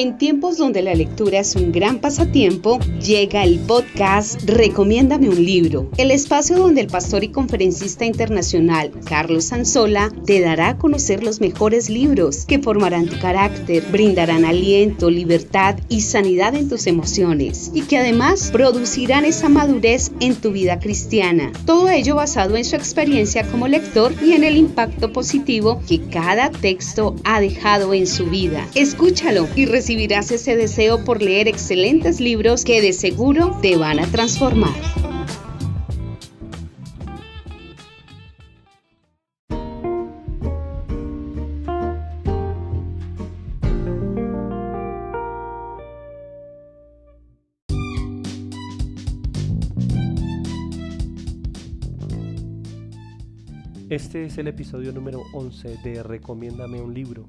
En tiempos donde la lectura es un gran pasatiempo, llega el podcast Recomiéndame un libro, el espacio donde el pastor y conferencista internacional Carlos Sanzola te dará a conocer los mejores libros que formarán tu carácter, brindarán aliento, libertad y sanidad en tus emociones y que además producirán esa madurez en tu vida cristiana. Todo ello basado en su experiencia como lector y en el impacto positivo que cada texto ha dejado en su vida. Escúchalo y recibirás ese deseo por leer excelentes libros que de seguro te van a transformar. Este es el episodio número 11 de Recomiéndame un libro.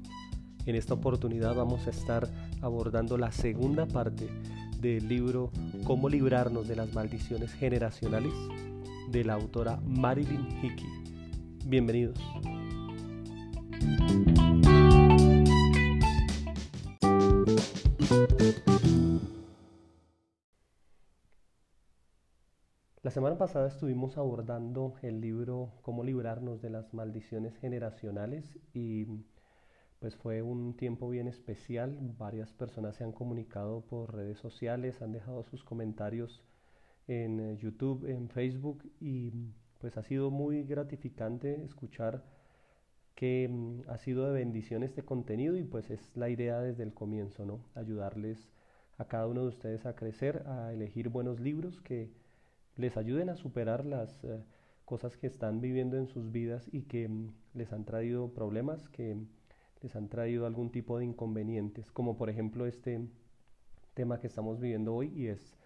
En esta oportunidad vamos a estar abordando la segunda parte del libro Cómo librarnos de las maldiciones generacionales de la autora Marilyn Hickey. Bienvenidos. La semana pasada estuvimos abordando el libro Cómo librarnos de las maldiciones generacionales y pues fue un tiempo bien especial. Varias personas se han comunicado por redes sociales, han dejado sus comentarios en eh, YouTube, en Facebook y pues ha sido muy gratificante escuchar que mm, ha sido de bendición este contenido y pues es la idea desde el comienzo, ¿no? Ayudarles a cada uno de ustedes a crecer, a elegir buenos libros que les ayuden a superar las eh, cosas que están viviendo en sus vidas y que mm, les han traído problemas, que les han traído algún tipo de inconvenientes, como por ejemplo este tema que estamos viviendo hoy y es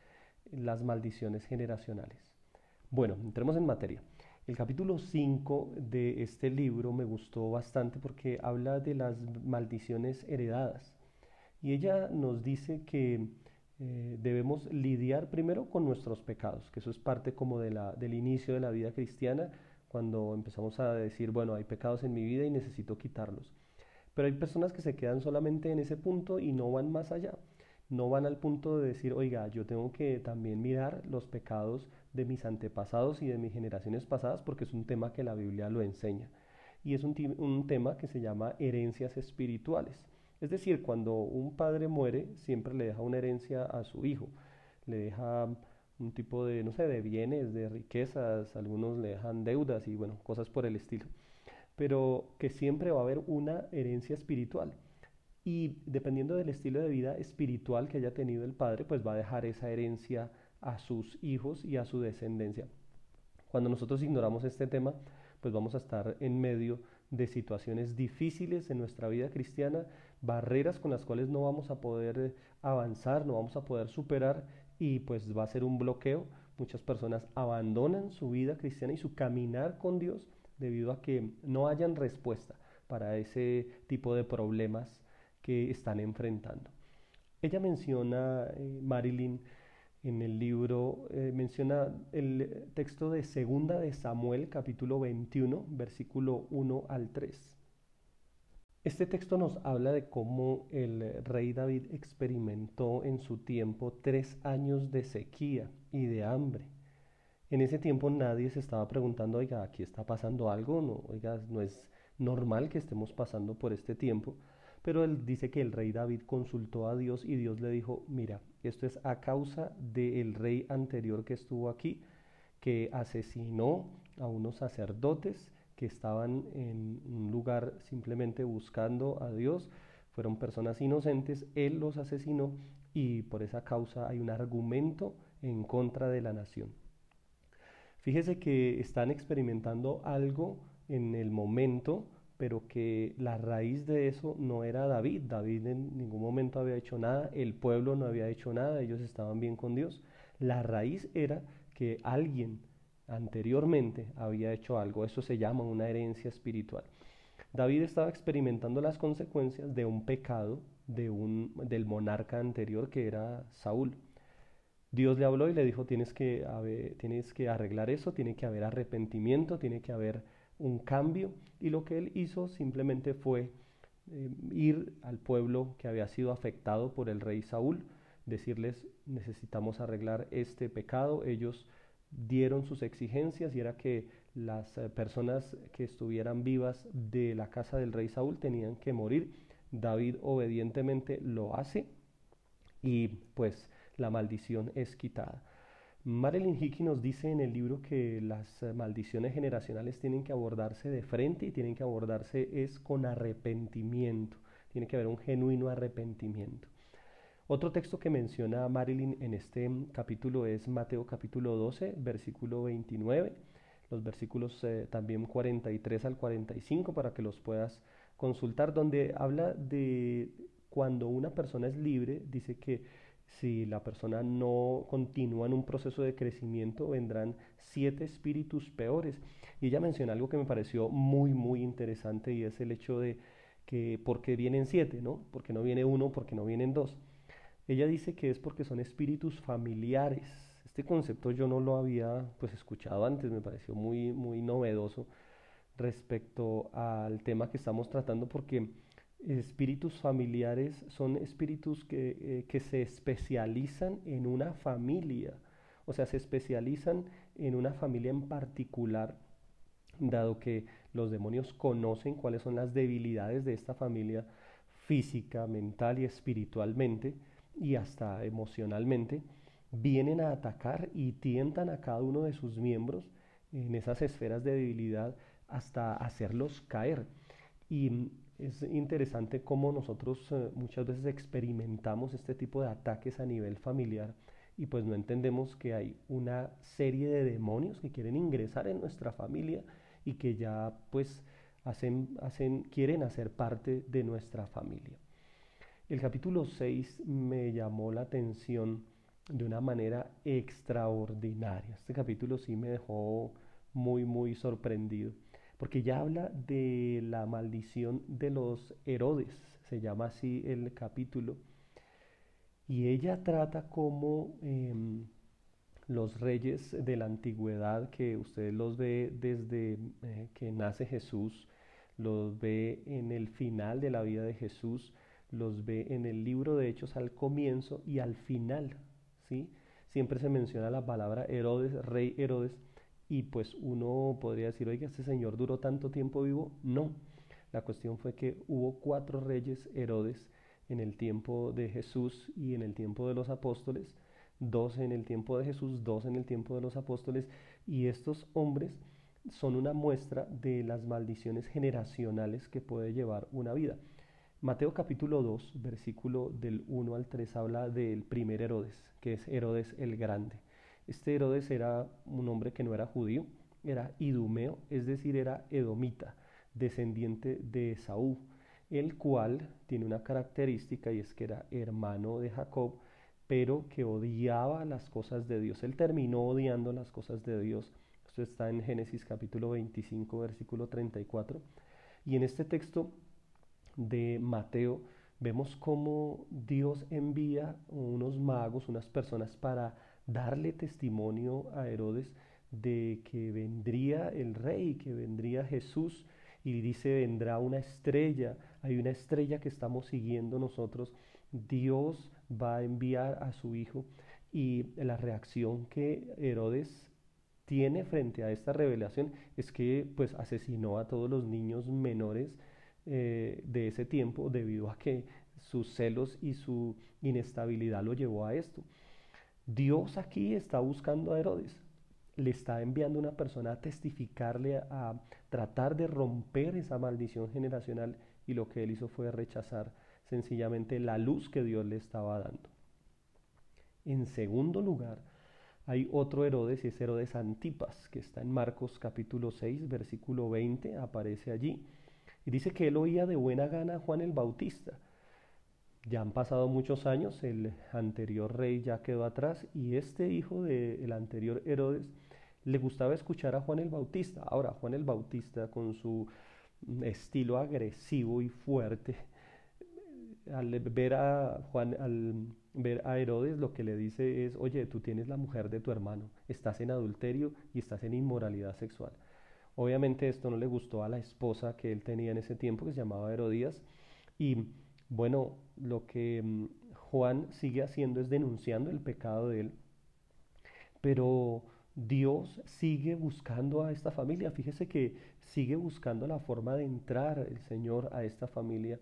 las maldiciones generacionales. Bueno, entremos en materia. El capítulo 5 de este libro me gustó bastante porque habla de las maldiciones heredadas y ella nos dice que eh, debemos lidiar primero con nuestros pecados, que eso es parte como de la, del inicio de la vida cristiana, cuando empezamos a decir, bueno, hay pecados en mi vida y necesito quitarlos. Pero hay personas que se quedan solamente en ese punto y no van más allá. No van al punto de decir, oiga, yo tengo que también mirar los pecados de mis antepasados y de mis generaciones pasadas porque es un tema que la Biblia lo enseña. Y es un, un tema que se llama herencias espirituales. Es decir, cuando un padre muere, siempre le deja una herencia a su hijo. Le deja un tipo de, no sé, de bienes, de riquezas, algunos le dejan deudas y bueno, cosas por el estilo pero que siempre va a haber una herencia espiritual. Y dependiendo del estilo de vida espiritual que haya tenido el padre, pues va a dejar esa herencia a sus hijos y a su descendencia. Cuando nosotros ignoramos este tema, pues vamos a estar en medio de situaciones difíciles en nuestra vida cristiana, barreras con las cuales no vamos a poder avanzar, no vamos a poder superar y pues va a ser un bloqueo. Muchas personas abandonan su vida cristiana y su caminar con Dios debido a que no hayan respuesta para ese tipo de problemas que están enfrentando. Ella menciona, eh, Marilyn, en el libro, eh, menciona el texto de Segunda de Samuel, capítulo 21, versículo 1 al 3. Este texto nos habla de cómo el rey David experimentó en su tiempo tres años de sequía y de hambre en ese tiempo nadie se estaba preguntando, oiga, aquí está pasando algo, no, oiga, no es normal que estemos pasando por este tiempo. Pero él dice que el rey David consultó a Dios y Dios le dijo, mira, esto es a causa del rey anterior que estuvo aquí, que asesinó a unos sacerdotes que estaban en un lugar simplemente buscando a Dios, fueron personas inocentes, él los asesinó y por esa causa hay un argumento en contra de la nación. Fíjese que están experimentando algo en el momento, pero que la raíz de eso no era David. David en ningún momento había hecho nada, el pueblo no había hecho nada, ellos estaban bien con Dios. La raíz era que alguien anteriormente había hecho algo, eso se llama una herencia espiritual. David estaba experimentando las consecuencias de un pecado de un, del monarca anterior que era Saúl. Dios le habló y le dijo, tienes que, tienes que arreglar eso, tiene que haber arrepentimiento, tiene que haber un cambio. Y lo que él hizo simplemente fue eh, ir al pueblo que había sido afectado por el rey Saúl, decirles necesitamos arreglar este pecado. Ellos dieron sus exigencias y era que las eh, personas que estuvieran vivas de la casa del rey Saúl tenían que morir. David obedientemente lo hace y pues la maldición es quitada. Marilyn Hickey nos dice en el libro que las maldiciones generacionales tienen que abordarse de frente y tienen que abordarse es con arrepentimiento. Tiene que haber un genuino arrepentimiento. Otro texto que menciona Marilyn en este capítulo es Mateo capítulo 12, versículo 29, los versículos eh, también 43 al 45 para que los puedas consultar, donde habla de cuando una persona es libre, dice que si la persona no continúa en un proceso de crecimiento, vendrán siete espíritus peores. Y ella menciona algo que me pareció muy, muy interesante y es el hecho de que, ¿por qué vienen siete? ¿no? Porque no viene uno, porque no vienen dos. Ella dice que es porque son espíritus familiares. Este concepto yo no lo había pues escuchado antes, me pareció muy, muy novedoso respecto al tema que estamos tratando porque espíritus familiares son espíritus que, eh, que, se especializan en una familia, o sea, se especializan en una familia en particular, dado que los demonios conocen cuáles son las debilidades de esta familia física, mental y espiritualmente, y hasta emocionalmente, vienen a atacar y tientan a cada uno de sus miembros en esas esferas de debilidad hasta hacerlos caer. Y es interesante cómo nosotros eh, muchas veces experimentamos este tipo de ataques a nivel familiar y pues no entendemos que hay una serie de demonios que quieren ingresar en nuestra familia y que ya pues hacen, hacen, quieren hacer parte de nuestra familia. El capítulo 6 me llamó la atención de una manera extraordinaria. Este capítulo sí me dejó muy, muy sorprendido porque ya habla de la maldición de los Herodes, se llama así el capítulo, y ella trata como em, los reyes de la antigüedad, que usted los ve desde eh, que nace Jesús, los ve en el final de la vida de Jesús, los ve en el libro de Hechos al comienzo y al final, ¿sí? Siempre se menciona la palabra Herodes, rey Herodes, y pues uno podría decir, oiga, este señor duró tanto tiempo vivo. No, la cuestión fue que hubo cuatro reyes Herodes en el tiempo de Jesús y en el tiempo de los apóstoles, dos en el tiempo de Jesús, dos en el tiempo de los apóstoles, y estos hombres son una muestra de las maldiciones generacionales que puede llevar una vida. Mateo capítulo 2, versículo del 1 al 3 habla del primer Herodes, que es Herodes el Grande. Este Herodes era un hombre que no era judío, era idumeo, es decir, era edomita, descendiente de Saúl, el cual tiene una característica y es que era hermano de Jacob, pero que odiaba las cosas de Dios. Él terminó odiando las cosas de Dios. Esto está en Génesis capítulo 25, versículo 34. Y en este texto de Mateo vemos cómo Dios envía unos magos, unas personas para darle testimonio a Herodes de que vendría el rey, que vendría Jesús, y dice, vendrá una estrella, hay una estrella que estamos siguiendo nosotros, Dios va a enviar a su hijo, y la reacción que Herodes tiene frente a esta revelación es que pues asesinó a todos los niños menores eh, de ese tiempo debido a que sus celos y su inestabilidad lo llevó a esto. Dios aquí está buscando a Herodes, le está enviando una persona a testificarle, a, tratar de romper esa maldición generacional y lo que él hizo fue rechazar sencillamente la luz que Dios le estaba dando. En segundo lugar, hay otro Herodes y es Herodes Antipas, que está en Marcos capítulo 6, versículo 20, aparece allí. Y dice que él oía de buena gana a Juan el Bautista ya han pasado muchos años, el anterior rey ya quedó atrás y este hijo del anterior Herodes le gustaba escuchar a Juan el Bautista. Ahora, Juan el Bautista con su estilo agresivo y fuerte, al ver a Juan, al ver a Herodes, lo que le dice es, oye, tú tienes la mujer de tu hermano, estás en adulterio y estás en inmoralidad sexual. Obviamente esto no le gustó a la esposa que él tenía en ese tiempo, que se llamaba Herodías, Y bueno, lo que mm, Juan sigue haciendo es denunciando el pecado de él, pero Dios sigue buscando a esta familia. Fíjese que sigue buscando la forma de entrar el Señor a esta familia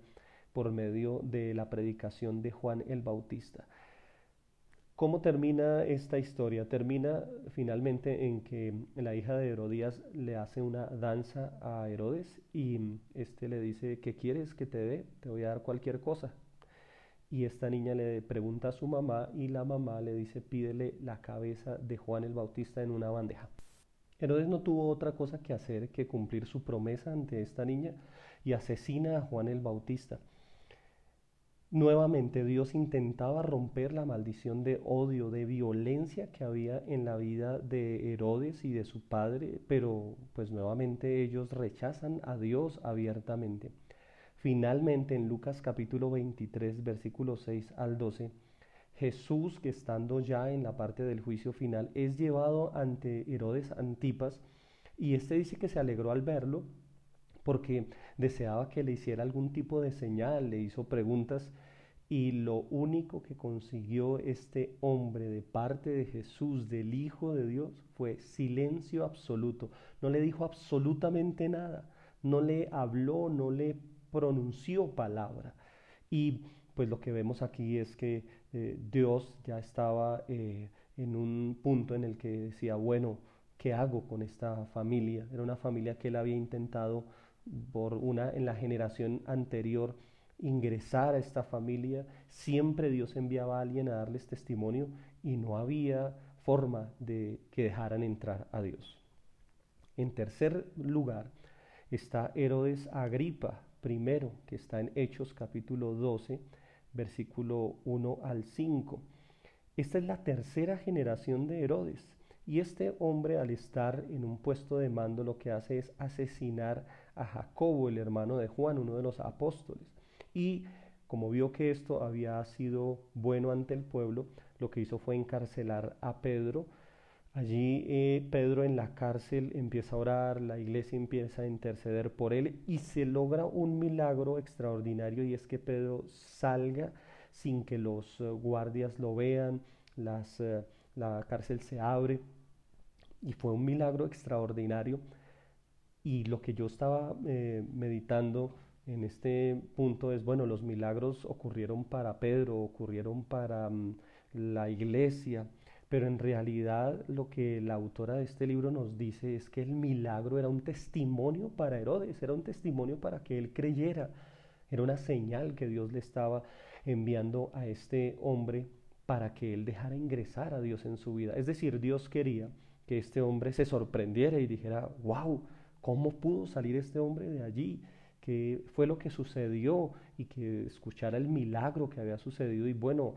por medio de la predicación de Juan el Bautista. ¿Cómo termina esta historia? Termina finalmente en que la hija de Herodías le hace una danza a Herodes y este le dice, ¿qué quieres que te dé? Te voy a dar cualquier cosa. Y esta niña le pregunta a su mamá y la mamá le dice, pídele la cabeza de Juan el Bautista en una bandeja. Herodes no tuvo otra cosa que hacer que cumplir su promesa ante esta niña y asesina a Juan el Bautista. Nuevamente Dios intentaba romper la maldición de odio, de violencia que había en la vida de Herodes y de su padre, pero pues nuevamente ellos rechazan a Dios abiertamente. Finalmente en Lucas capítulo 23 versículo 6 al 12, Jesús que estando ya en la parte del juicio final es llevado ante Herodes Antipas y este dice que se alegró al verlo porque deseaba que le hiciera algún tipo de señal, le hizo preguntas y lo único que consiguió este hombre de parte de Jesús, del Hijo de Dios, fue silencio absoluto. No le dijo absolutamente nada, no le habló, no le pronunció palabra. Y pues lo que vemos aquí es que eh, Dios ya estaba eh, en un punto en el que decía, bueno, ¿qué hago con esta familia? Era una familia que él había intentado por una en la generación anterior ingresar a esta familia, siempre Dios enviaba a alguien a darles testimonio y no había forma de que dejaran entrar a Dios. En tercer lugar está Herodes Agripa primero, que está en Hechos capítulo 12, versículo 1 al 5. Esta es la tercera generación de Herodes. Y este hombre al estar en un puesto de mando lo que hace es asesinar a Jacobo, el hermano de Juan, uno de los apóstoles. Y como vio que esto había sido bueno ante el pueblo, lo que hizo fue encarcelar a Pedro. Allí eh, Pedro en la cárcel empieza a orar, la iglesia empieza a interceder por él y se logra un milagro extraordinario y es que Pedro salga sin que los eh, guardias lo vean, las, eh, la cárcel se abre y fue un milagro extraordinario. Y lo que yo estaba meditando en este punto es, bueno, los milagros ocurrieron para Pedro, ocurrieron para mm, la iglesia, pero en realidad lo que la autora de este libro nos dice es que el milagro era un testimonio para Herodes, era un testimonio para que él creyera, era una señal que Dios le estaba enviando a este hombre para que él dejara ingresar a Dios en su vida. Es decir, Dios quería que este hombre se sorprendiera y dijera, wow, ¿cómo pudo salir este hombre de allí? qué fue lo que sucedió y que escuchara el milagro que había sucedido y bueno,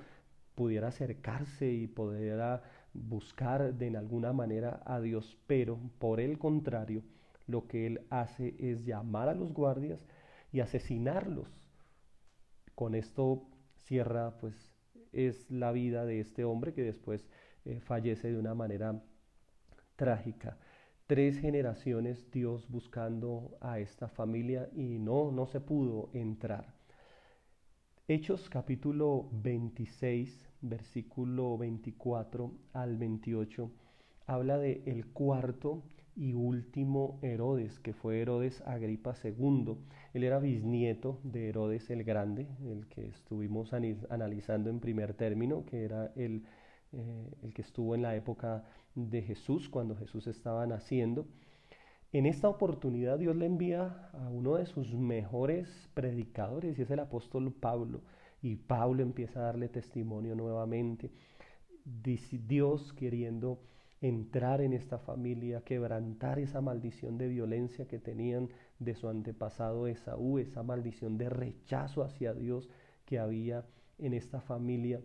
pudiera acercarse y pudiera buscar de alguna manera a Dios, pero por el contrario, lo que él hace es llamar a los guardias y asesinarlos. Con esto cierra pues es la vida de este hombre que después eh, fallece de una manera trágica tres generaciones Dios buscando a esta familia y no, no se pudo entrar. Hechos capítulo 26, versículo 24 al 28, habla de el cuarto y último Herodes, que fue Herodes Agripa II. Él era bisnieto de Herodes el Grande, el que estuvimos analizando en primer término, que era el eh, el que estuvo en la época de Jesús, cuando Jesús estaba naciendo. En esta oportunidad Dios le envía a uno de sus mejores predicadores y es el apóstol Pablo. Y Pablo empieza a darle testimonio nuevamente. Dios queriendo entrar en esta familia, quebrantar esa maldición de violencia que tenían de su antepasado Esaú, esa maldición de rechazo hacia Dios que había en esta familia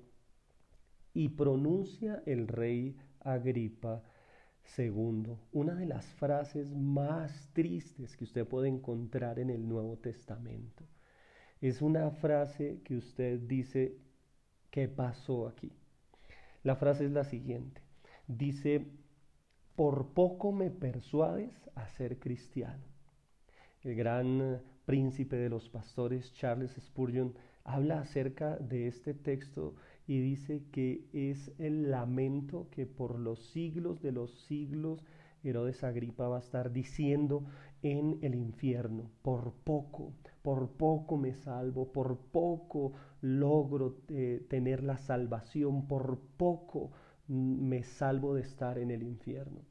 y pronuncia el rey Agripa II una de las frases más tristes que usted puede encontrar en el Nuevo Testamento. Es una frase que usted dice, ¿qué pasó aquí? La frase es la siguiente. Dice, por poco me persuades a ser cristiano. El gran príncipe de los pastores, Charles Spurgeon, habla acerca de este texto y dice que es el lamento que por los siglos de los siglos Herodes Agripa va a estar diciendo en el infierno, por poco, por poco me salvo, por poco logro eh, tener la salvación, por poco me salvo de estar en el infierno.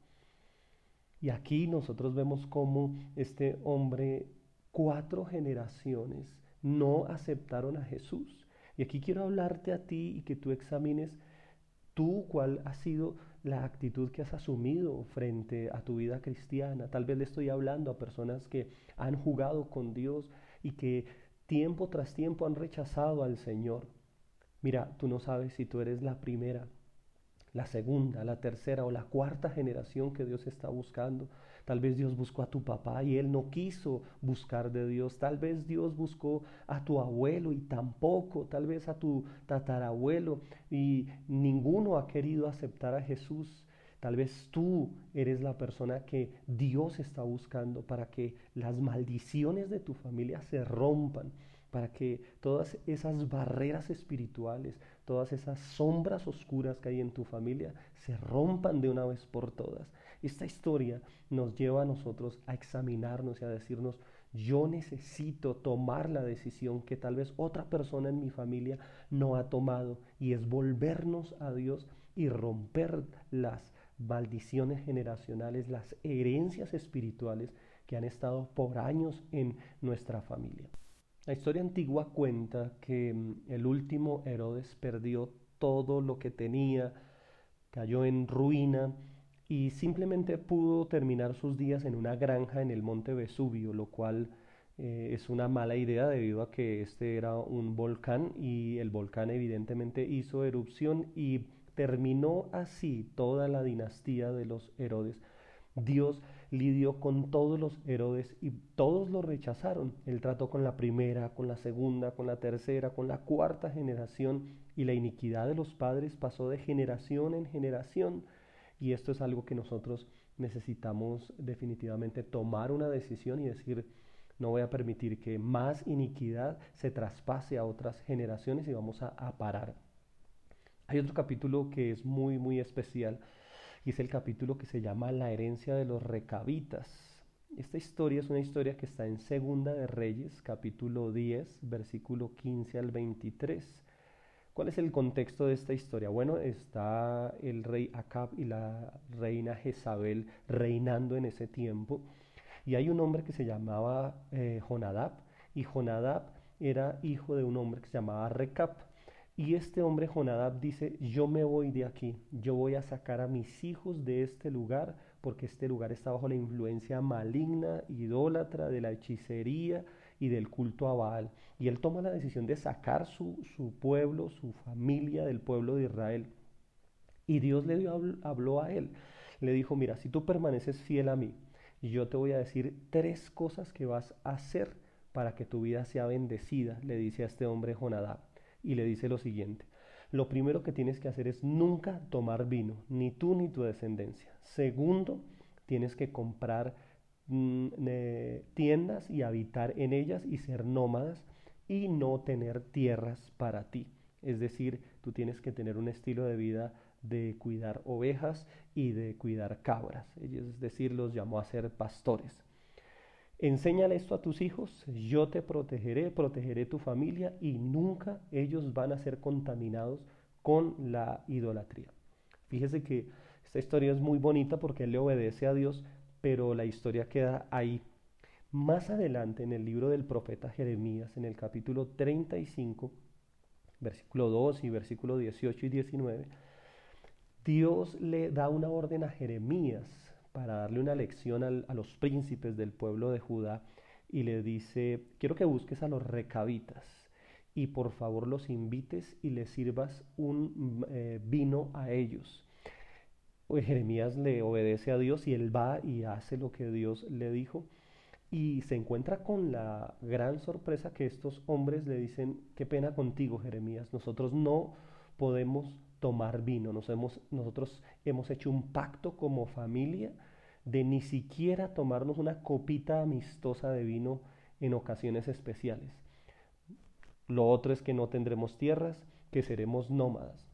Y aquí nosotros vemos cómo este hombre, cuatro generaciones, no aceptaron a Jesús. Y aquí quiero hablarte a ti y que tú examines tú cuál ha sido la actitud que has asumido frente a tu vida cristiana. Tal vez le estoy hablando a personas que han jugado con Dios y que tiempo tras tiempo han rechazado al Señor. Mira, tú no sabes si tú eres la primera, la segunda, la tercera o la cuarta generación que Dios está buscando. Tal vez Dios buscó a tu papá y él no quiso buscar de Dios. Tal vez Dios buscó a tu abuelo y tampoco. Tal vez a tu tatarabuelo y ninguno ha querido aceptar a Jesús. Tal vez tú eres la persona que Dios está buscando para que las maldiciones de tu familia se rompan, para que todas esas barreras espirituales, todas esas sombras oscuras que hay en tu familia se rompan de una vez por todas. Esta historia nos lleva a nosotros a examinarnos y a decirnos, yo necesito tomar la decisión que tal vez otra persona en mi familia no ha tomado y es volvernos a Dios y romper las maldiciones generacionales, las herencias espirituales que han estado por años en nuestra familia. La historia antigua cuenta que mm, el último Herodes perdió todo lo que tenía, cayó en ruina y simplemente pudo terminar sus días en una granja en el monte Vesubio, lo cual eh, es una mala idea debido a que este era un volcán y el volcán evidentemente hizo erupción y terminó así toda la dinastía de los Herodes. Dios lidió con todos los Herodes y todos lo rechazaron. Él trató con la primera, con la segunda, con la tercera, con la cuarta generación y la iniquidad de los padres pasó de generación en generación. Y esto es algo que nosotros necesitamos definitivamente tomar una decisión y decir, no voy a permitir que más iniquidad se traspase a otras generaciones y vamos a, parar. Hay otro capítulo que es muy, muy especial y es el capítulo que se llama La herencia de los recabitas. Esta historia es una historia que está en Segunda de Reyes, capítulo 10, versículo 15 al 23. ¿Cuál es el contexto de esta historia? Bueno, está el rey Acab y la reina Jezabel reinando en ese tiempo. Y hay un hombre que se llamaba eh, Jonadab. Y Jonadab era hijo de un hombre que se llamaba Recap. Y este hombre Jonadab dice, yo me voy de aquí, yo voy a sacar a mis hijos de este lugar, porque este lugar está bajo la influencia maligna, idólatra, de la hechicería y del culto a Baal. Y él toma la decisión de sacar su, su pueblo, su familia del pueblo de Israel. Y Dios le habló a él. Le dijo, mira, si tú permaneces fiel a mí, yo te voy a decir tres cosas que vas a hacer para que tu vida sea bendecida, le dice a este hombre Jonadab. Y le dice lo siguiente, lo primero que tienes que hacer es nunca tomar vino, ni tú ni tu descendencia. Segundo, tienes que comprar Mm, tiendas y habitar en ellas y ser nómadas y no tener tierras para ti. Es decir, tú tienes que tener un estilo de vida de cuidar ovejas y de cuidar cabras. Es decir, los llamó a ser pastores. Enséñale esto a tus hijos, yo te protegeré, protegeré tu familia y nunca ellos van a ser contaminados con la idolatría. Fíjese que esta historia es muy bonita porque él le obedece a Dios, pero la historia queda ahí. Más adelante en el libro del profeta Jeremías, en el capítulo 35, versículo 2 y versículo 18 y 19, Dios le da una orden a Jeremías para darle una lección a los príncipes del pueblo de Judá y le dice, quiero que busques a los recabitas y por favor los invites y les sirvas un eh, vino a ellos. Jeremías le obedece a Dios y él va y hace lo que Dios le dijo y se encuentra con la gran sorpresa que estos hombres le dicen, qué pena contigo Jeremías, nosotros no podemos tomar vino, Nos nosotros hemos hecho un pacto como familia de ni siquiera tomarnos una copita amistosa de vino en ocasiones especiales. Lo otro es que no tendremos tierras, que seremos nómadas.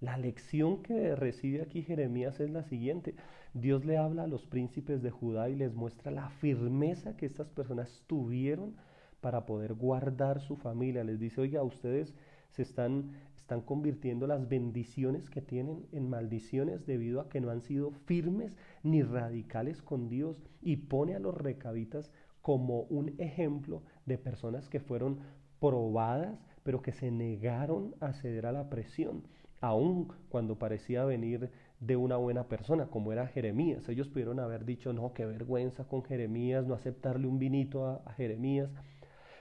La lección que recibe aquí Jeremías es la siguiente. Dios le habla a los príncipes de Judá y les muestra la firmeza que estas personas tuvieron para poder guardar su familia. Les dice, oiga, ustedes se están, están convirtiendo las bendiciones que tienen en maldiciones debido a que no han sido firmes ni radicales con Dios y pone a los recabitas como un ejemplo de personas que fueron probadas, pero que se negaron a ceder a la presión, aun cuando parecía venir de una buena persona, como era Jeremías. Ellos pudieron haber dicho, no, qué vergüenza con Jeremías, no aceptarle un vinito a, Jeremías,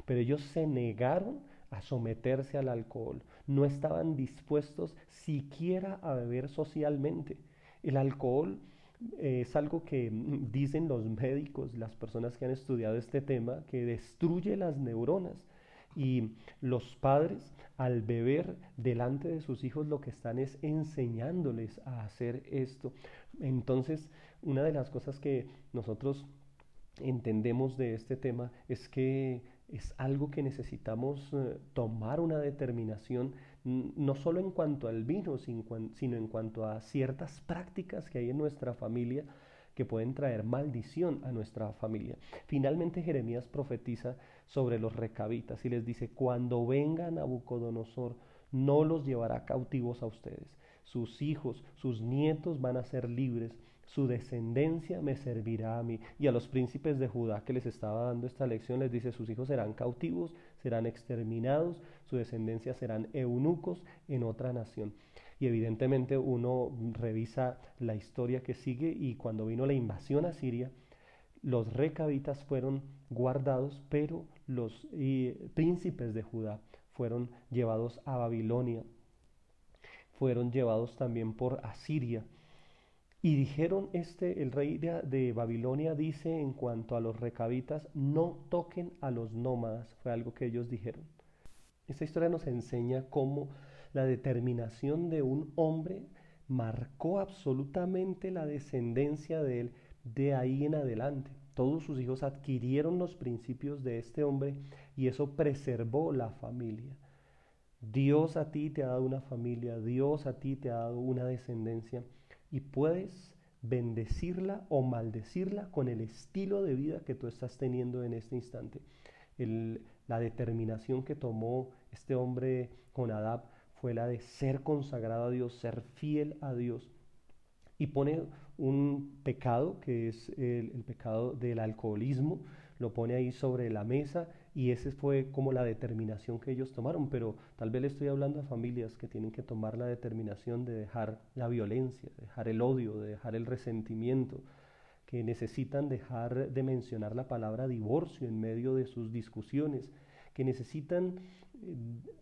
pero ellos se negaron a someterse al alcohol, no estaban dispuestos siquiera a beber socialmente. El alcohol es algo que mm, dicen los médicos, las personas que han estudiado este tema, que destruye las neuronas. Y los padres al beber delante de sus hijos lo que están es enseñándoles a hacer esto. Entonces, una de las cosas que nosotros entendemos de este tema es que es algo que necesitamos eh, tomar una determinación, no solo en cuanto al vino, sino en cuanto a ciertas prácticas que hay en nuestra familia que pueden traer maldición a nuestra familia. Finalmente Jeremías profetiza sobre los recabitas y les dice, cuando venga Nabucodonosor, no los llevará cautivos a ustedes. Sus hijos, sus nietos van a ser libres su descendencia me servirá a mí. Y a los príncipes de Judá que les estaba dando esta lección les dice, sus hijos serán cautivos, serán exterminados, su descendencia serán eunucos en otra nación. Y evidentemente uno revisa la historia que sigue y cuando vino la invasión a Siria, los recabitas fueron guardados, pero los príncipes de Judá fueron llevados a Babilonia, fueron llevados también por Asiria y dijeron, este, el rey de, Babilonia dice en cuanto a los recabitas, no toquen a los nómadas, fue algo que ellos dijeron. Esta historia nos enseña cómo la determinación de un hombre marcó absolutamente la descendencia de él de ahí en adelante. Todos sus hijos adquirieron los principios de este hombre y eso preservó la familia. Dios a ti te ha dado una familia, Dios a ti te ha dado una descendencia y puedes bendecirla o maldecirla con el estilo de vida que tú estás teniendo en este instante. la determinación que tomó este hombre con Adab fue la de ser consagrado a Dios, ser fiel a Dios. Y pone un pecado que es el pecado del alcoholismo, lo pone ahí sobre la mesa y esa fue como la determinación que ellos tomaron, pero tal vez le estoy hablando a familias que tienen que tomar la determinación de dejar la violencia, de dejar el odio, de dejar el resentimiento, que necesitan dejar de mencionar la palabra divorcio en medio de sus discusiones, que necesitan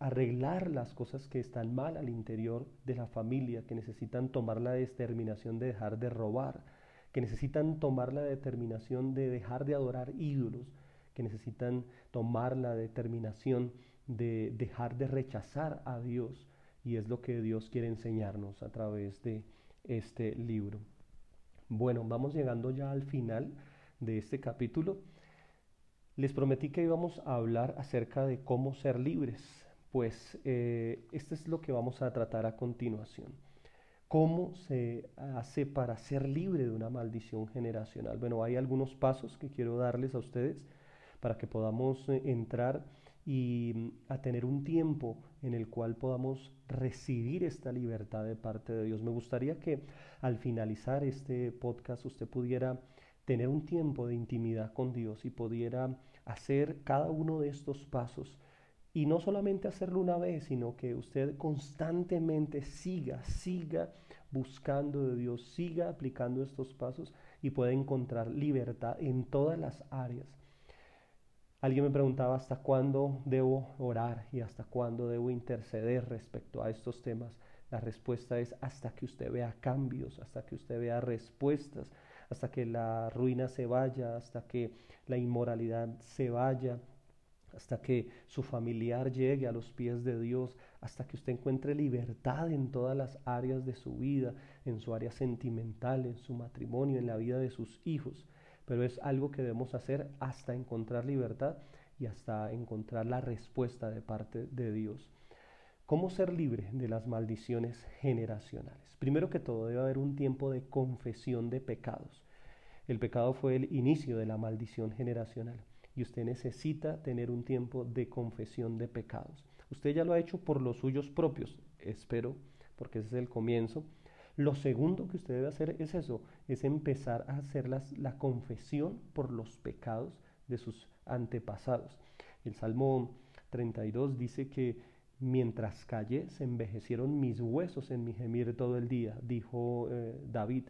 arreglar las cosas que están mal al interior de la familia, que necesitan tomar la determinación de dejar de robar, que necesitan tomar la determinación de dejar de adorar ídolos, que necesitan tomar la determinación de dejar de rechazar a Dios. Y es lo que Dios quiere enseñarnos a través de este libro. Bueno, vamos llegando ya al final de este capítulo. Les prometí que íbamos a hablar acerca de cómo ser libres. Pues eh, esto es lo que vamos a tratar a continuación. ¿Cómo se hace para ser libre de una maldición generacional? Bueno, hay algunos pasos que quiero darles a ustedes para que podamos eh, entrar y mm, a tener un tiempo en el cual podamos recibir esta libertad de parte de Dios. Me gustaría que al finalizar este podcast usted pudiera tener un tiempo de intimidad con Dios y pudiera hacer cada uno de estos pasos y no solamente hacerlo una vez, sino que usted constantemente siga, siga buscando de Dios, siga aplicando estos pasos y pueda encontrar libertad en todas las áreas Alguien me preguntaba hasta cuándo debo orar y hasta cuándo debo interceder respecto a estos temas. La respuesta es hasta que usted vea cambios, hasta que usted vea respuestas, hasta que la ruina se vaya, hasta que la inmoralidad se vaya, hasta que su familiar llegue a los pies de Dios, hasta que usted encuentre libertad en todas las áreas de su vida, en su área sentimental, en su matrimonio, en la vida de sus hijos. pero es algo que debemos hacer hasta encontrar libertad y hasta encontrar la respuesta de parte de Dios. ¿Cómo ser libre de las maldiciones generacionales? Primero que todo debe haber un tiempo de confesión de pecados. El pecado fue el inicio de la maldición generacional y usted necesita tener un tiempo de confesión de pecados. Usted ya lo ha hecho por los suyos propios, espero, porque ese es el comienzo. Lo segundo que usted debe hacer es eso, es empezar a hacer la confesión por los pecados de sus antepasados. El Salmo 32 dice que Mientras callé, se envejecieron mis huesos en mi gemir todo el día, dijo eh, David.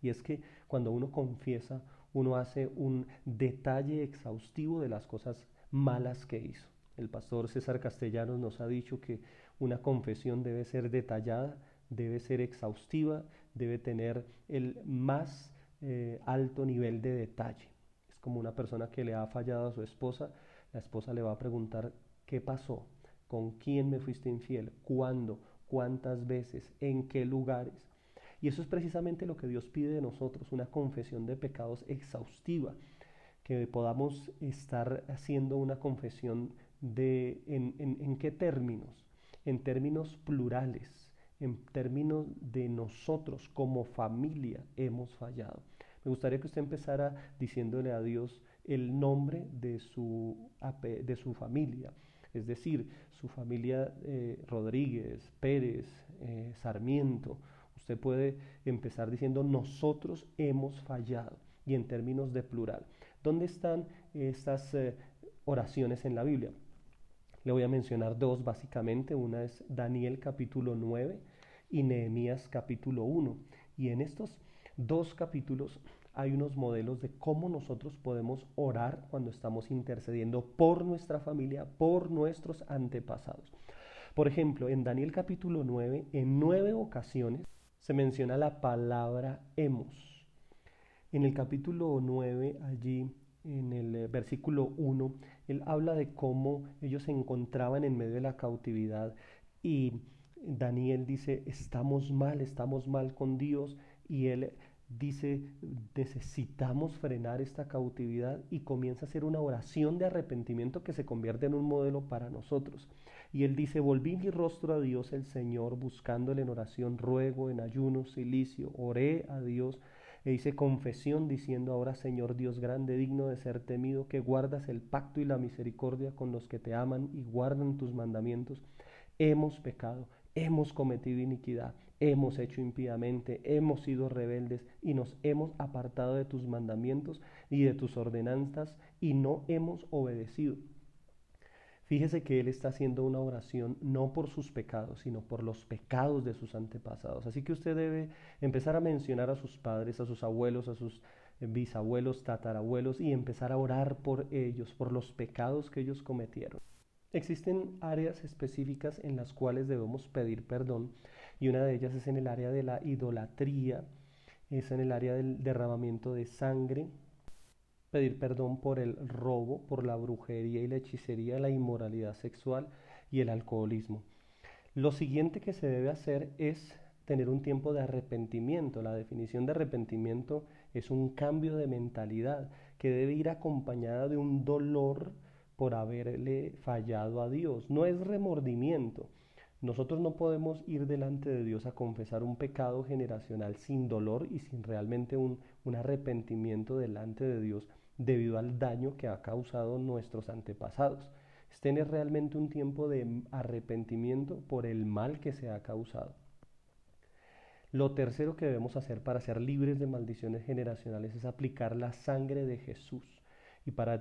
Y es que cuando uno confiesa, uno hace un detalle exhaustivo de las cosas malas que hizo. El pastor César Castellanos nos ha dicho que una confesión debe ser detallada, debe ser exhaustiva, debe tener el más eh, alto nivel de detalle. Es como una persona que le ha fallado a su esposa, la esposa le va a preguntar qué pasó, con quién me fuiste infiel, cuándo, cuántas veces, en qué lugares. Y eso es precisamente lo que Dios pide de nosotros, una confesión de pecados exhaustiva, que podamos estar haciendo una confesión de en, en qué términos, en términos plurales, en términos de nosotros como familia hemos fallado. Me gustaría que usted empezara diciéndole a Dios el nombre de su, de su familia, es decir, su familia eh, Rodríguez, Pérez, eh, Sarmiento. Usted puede empezar diciendo nosotros hemos fallado y en términos de plural. ¿Dónde están estas eh, oraciones en la Biblia? Le voy a mencionar dos básicamente. Una es Daniel capítulo 9 y Nehemías capítulo 1. Y en estos dos capítulos hay unos modelos de cómo nosotros podemos orar cuando estamos intercediendo por nuestra familia, por nuestros antepasados. Por ejemplo, en Daniel capítulo 9, en nueve ocasiones se menciona la palabra hemos. En el capítulo 9, allí en el eh, versículo 1, él habla de cómo ellos se encontraban en medio de la cautividad y Daniel dice, estamos mal, estamos mal con Dios y él dice, necesitamos frenar esta cautividad y comienza a hacer una oración de arrepentimiento que se convierte en un modelo para nosotros. Y él dice, volví mi rostro a Dios el Señor, buscándole en oración, ruego, en ayuno, silicio, oré a Dios e hice confesión diciendo, ahora Señor Dios grande, digno de ser temido, que guardas el pacto y la misericordia con los que te aman y guardan tus mandamientos. Hemos pecado, hemos cometido iniquidad hemos hecho impíamente, hemos sido rebeldes y nos hemos apartado de tus mandamientos y de tus ordenanzas y no hemos obedecido. Fíjese que él está haciendo una oración no por sus pecados, sino por los pecados de sus antepasados. Así que usted debe empezar a mencionar a sus padres, a sus abuelos, a sus bisabuelos, tatarabuelos y empezar a orar por ellos, por los pecados que ellos cometieron. Existen áreas específicas en las cuales debemos pedir perdón y una de ellas es en el área de la idolatría, es en el área del derramamiento de sangre, pedir perdón por el robo, por la brujería y la hechicería, la inmoralidad sexual y el alcoholismo. Lo siguiente que se debe hacer es tener un tiempo de arrepentimiento. La definición de arrepentimiento es un cambio de mentalidad que debe ir acompañada de un dolor por haberle fallado a Dios. No es remordimiento, nosotros no podemos ir delante de Dios a confesar un pecado generacional sin dolor y sin realmente un, arrepentimiento delante de Dios debido al daño que ha causado nuestros antepasados. Es tener realmente un tiempo de arrepentimiento por el mal que se ha causado. Lo tercero que debemos hacer para ser libres de maldiciones generacionales es aplicar la sangre de Jesús. Y para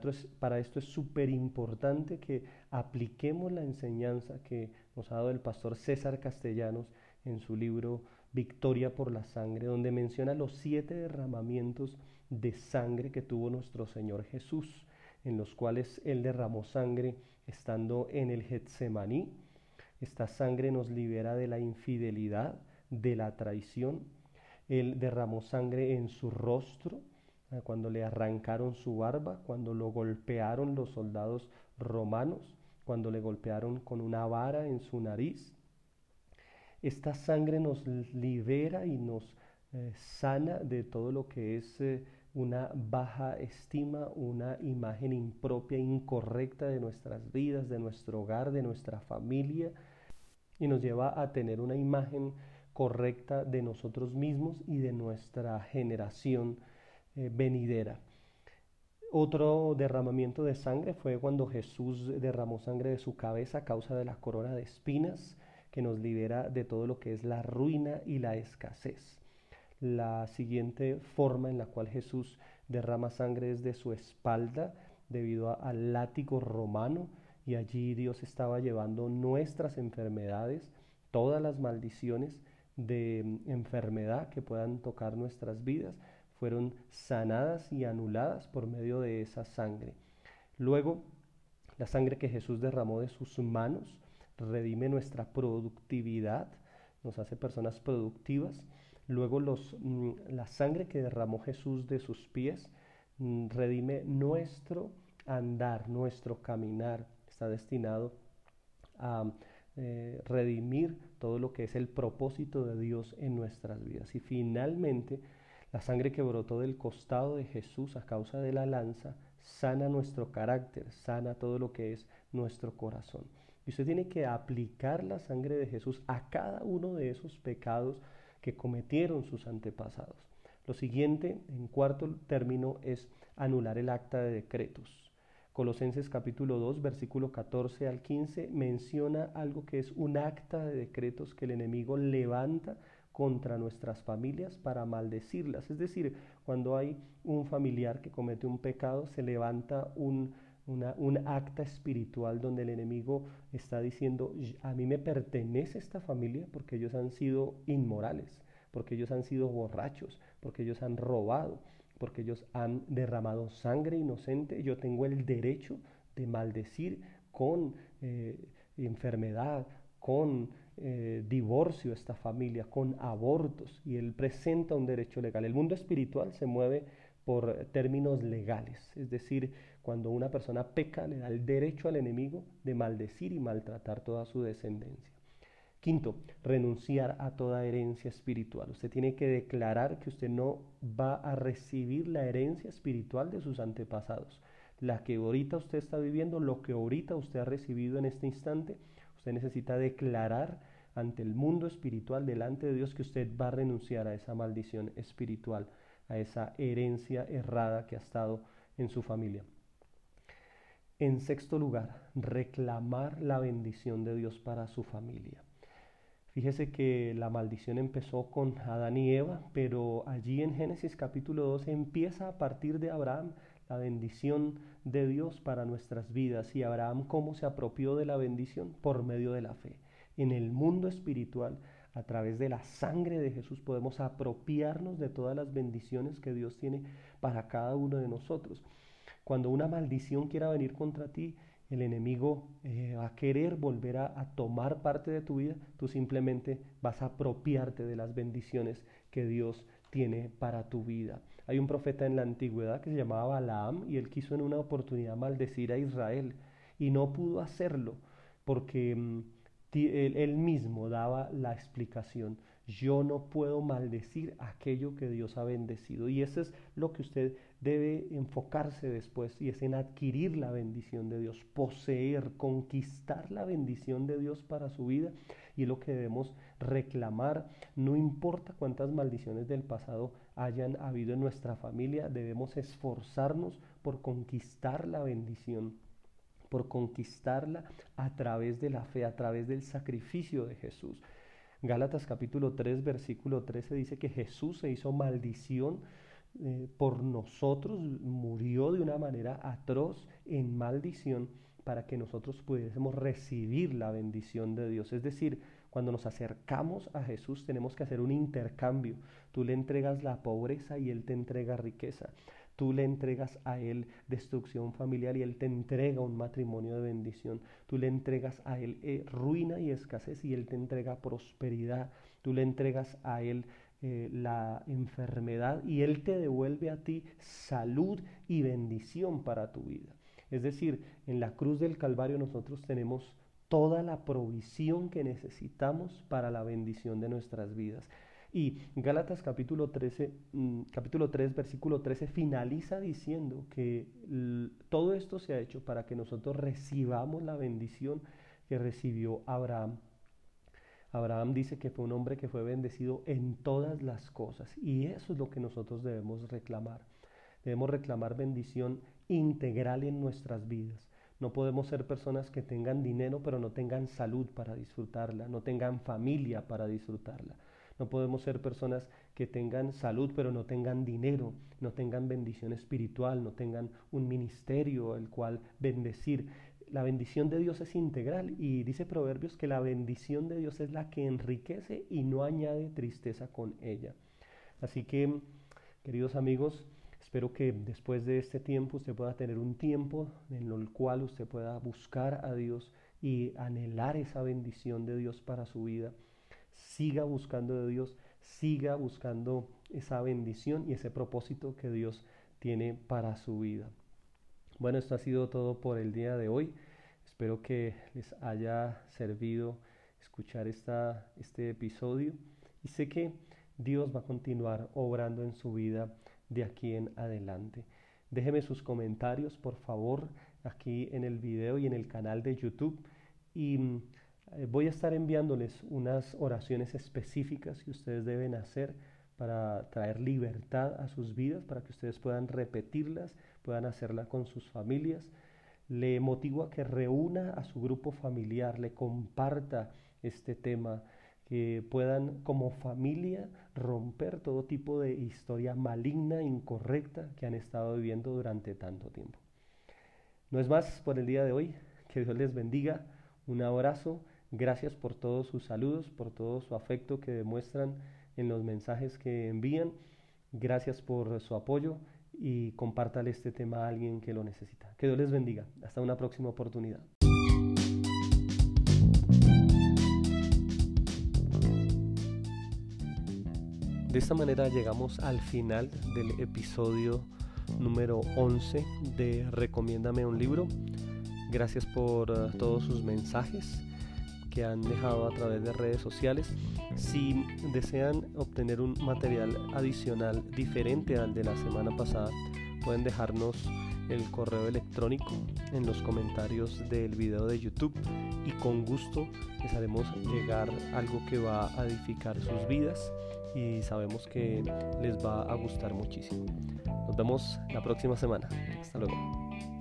esto es, súper importante que apliquemos la enseñanza que nos ha dado el pastor César Castellanos en su libro Victoria por la Sangre, donde menciona los siete derramamientos de sangre que tuvo nuestro Señor Jesús, en los cuales Él derramó sangre estando en el Getsemaní. Esta sangre nos libera de la infidelidad, de la traición. Él derramó sangre en su rostro, cuando le arrancaron su barba, cuando lo golpearon los soldados romanos, cuando le golpearon con una vara en su nariz. Esta sangre nos libera y nos eh, sana de todo lo que es eh, una baja estima, una imagen impropia, incorrecta de nuestras vidas, de nuestro hogar, de nuestra familia, y nos lleva a tener una imagen correcta de nosotros mismos y de nuestra generación eh, venidera. Otro derramamiento de sangre fue cuando Jesús derramó sangre de su cabeza a causa de la corona de espinas que nos libera de todo lo que es la ruina y la escasez. La siguiente forma en la cual Jesús derrama sangre es de su espalda debido al látigo romano y allí Dios estaba llevando nuestras enfermedades, todas las maldiciones de enfermedad que puedan tocar nuestras vidas fueron sanadas y anuladas por medio de esa sangre. Luego, la sangre que Jesús derramó de sus manos redime nuestra productividad, nos hace personas productivas. Luego los, mm, la sangre que derramó Jesús de sus pies mm, redime nuestro andar, nuestro caminar. Está destinado a eh, redimir todo lo que es el propósito de Dios en nuestras vidas. Y finalmente, la sangre que brotó del costado de Jesús a causa de la lanza sana nuestro carácter, sana todo lo que es nuestro corazón. Y usted tiene que aplicar la sangre de Jesús a cada uno de esos pecados que cometieron sus antepasados. Lo siguiente, en cuarto término, es anular el acta de decretos. Colosenses capítulo 2, versículo 14 al 15 menciona algo que es un acta de decretos que el enemigo levanta contra nuestras familias para maldecirlas. Es decir, cuando hay un familiar que comete un pecado, se levanta un, un acta espiritual donde el enemigo está diciendo, a mí me pertenece esta familia porque ellos han sido inmorales, porque ellos han sido borrachos, porque ellos han robado, porque ellos han derramado sangre inocente, yo tengo el derecho de maldecir con eh, enfermedad, con eh, divorcio esta familia, con abortos, y él presenta un derecho legal. El mundo espiritual se mueve por términos legales, es decir, cuando una persona peca le da el derecho al enemigo de maldecir y maltratar toda su descendencia. Quinto, renunciar a toda herencia espiritual. Usted tiene que declarar que usted no va a recibir la herencia espiritual de sus antepasados. La que ahorita usted está viviendo, lo que ahorita usted ha recibido en este instante, Usted necesita declarar ante el mundo espiritual, delante de Dios, que usted va a renunciar a esa maldición espiritual, a esa herencia errada que ha estado en su familia. En sexto lugar, reclamar la bendición de Dios para su familia. Fíjese que la maldición empezó con Adán y Eva, pero allí en Génesis capítulo 12 empieza a partir de Abraham la bendición de Dios para nuestras vidas. Y Abraham, ¿cómo se apropió de la bendición? Por medio de la fe. En el mundo espiritual, a través de la sangre de Jesús, podemos apropiarnos de todas las bendiciones que Dios tiene para cada uno de nosotros. Cuando una maldición quiera venir contra ti, el enemigo eh, va a querer volver a, a, tomar parte de tu vida, tú simplemente vas a apropiarte de las bendiciones que Dios tiene para tu vida. Hay un profeta en la antigüedad que se llamaba Balaam y él quiso en una oportunidad maldecir a Israel y no pudo hacerlo porque mm, él, mismo daba la explicación. Yo no puedo maldecir aquello que Dios ha bendecido. Y eso es lo que usted debe enfocarse después y es en adquirir la bendición de Dios, poseer, conquistar la bendición de Dios para su vida y lo que debemos reclamar. No importa cuántas maldiciones del pasado hayan habido en nuestra familia, debemos esforzarnos por conquistar la bendición, por conquistarla a través de la fe, a través del sacrificio de Jesús. Gálatas capítulo 3, versículo 13 dice que Jesús se hizo maldición eh, por nosotros, murió de una manera atroz en maldición para que nosotros pudiésemos recibir la bendición de Dios. Es decir, cuando nos acercamos a Jesús tenemos que hacer un intercambio. Tú le entregas la pobreza y Él te entrega riqueza. Tú le entregas a Él destrucción familiar y Él te entrega un matrimonio de bendición. Tú le entregas a Él eh, ruina y escasez y Él te entrega prosperidad. Tú le entregas a Él eh, la enfermedad y Él te devuelve a ti salud y bendición para tu vida. Es decir, en la cruz del Calvario nosotros tenemos toda la provisión que necesitamos para la bendición de nuestras vidas. Y Gálatas capítulo, 13, mm, capítulo 3, versículo 13 finaliza diciendo que todo esto se ha hecho para que nosotros recibamos la bendición que recibió Abraham. Abraham dice que fue un hombre que fue bendecido en todas las cosas y eso es lo que nosotros debemos reclamar. Debemos reclamar bendición integral en nuestras vidas. No podemos ser personas que tengan dinero pero no tengan salud para disfrutarla, no tengan familia para disfrutarla. No podemos ser personas que tengan salud pero no tengan dinero, no tengan bendición espiritual, no tengan un ministerio el cual bendecir. La bendición de Dios es integral y dice Proverbios que la bendición de Dios es la que enriquece y no añade tristeza con ella. Así que, queridos amigos, Espero que después de este tiempo usted pueda tener un tiempo en el cual usted pueda buscar a Dios y anhelar esa bendición de Dios para su vida. Siga buscando de Dios, siga buscando esa bendición y ese propósito que Dios tiene para su vida. Bueno, esto ha sido todo por el día de hoy. Espero que les haya servido escuchar esta, este episodio y sé que Dios va a continuar obrando en su vida de aquí en adelante. Déjeme sus comentarios, por favor, aquí en el video y en el canal de YouTube. Y mm, voy a estar enviándoles unas oraciones específicas que ustedes deben hacer para traer libertad a sus vidas, para que ustedes puedan repetirlas, puedan hacerla con sus familias. Le motivo a que reúna a su grupo familiar, le comparta este tema que puedan como familia romper todo tipo de historia maligna, incorrecta que han estado viviendo durante tanto tiempo. No es más por el día de hoy. Que Dios les bendiga. Un abrazo. Gracias por todos sus saludos, por todo su afecto que demuestran en los mensajes que envían. Gracias por su apoyo y compártale este tema a alguien que lo necesita. Que Dios les bendiga. Hasta una próxima oportunidad. De esta manera llegamos al final del episodio número 11 de Recomiéndame un libro. Gracias por eh, todos sus mensajes que han dejado a través de redes sociales. Si desean obtener un material adicional diferente al de la semana pasada, pueden dejarnos el correo electrónico en los comentarios del video de YouTube y con gusto les haremos llegar algo que va a edificar sus vidas y sabemos que les va a gustar muchísimo. Nos vemos la próxima semana. Hasta luego.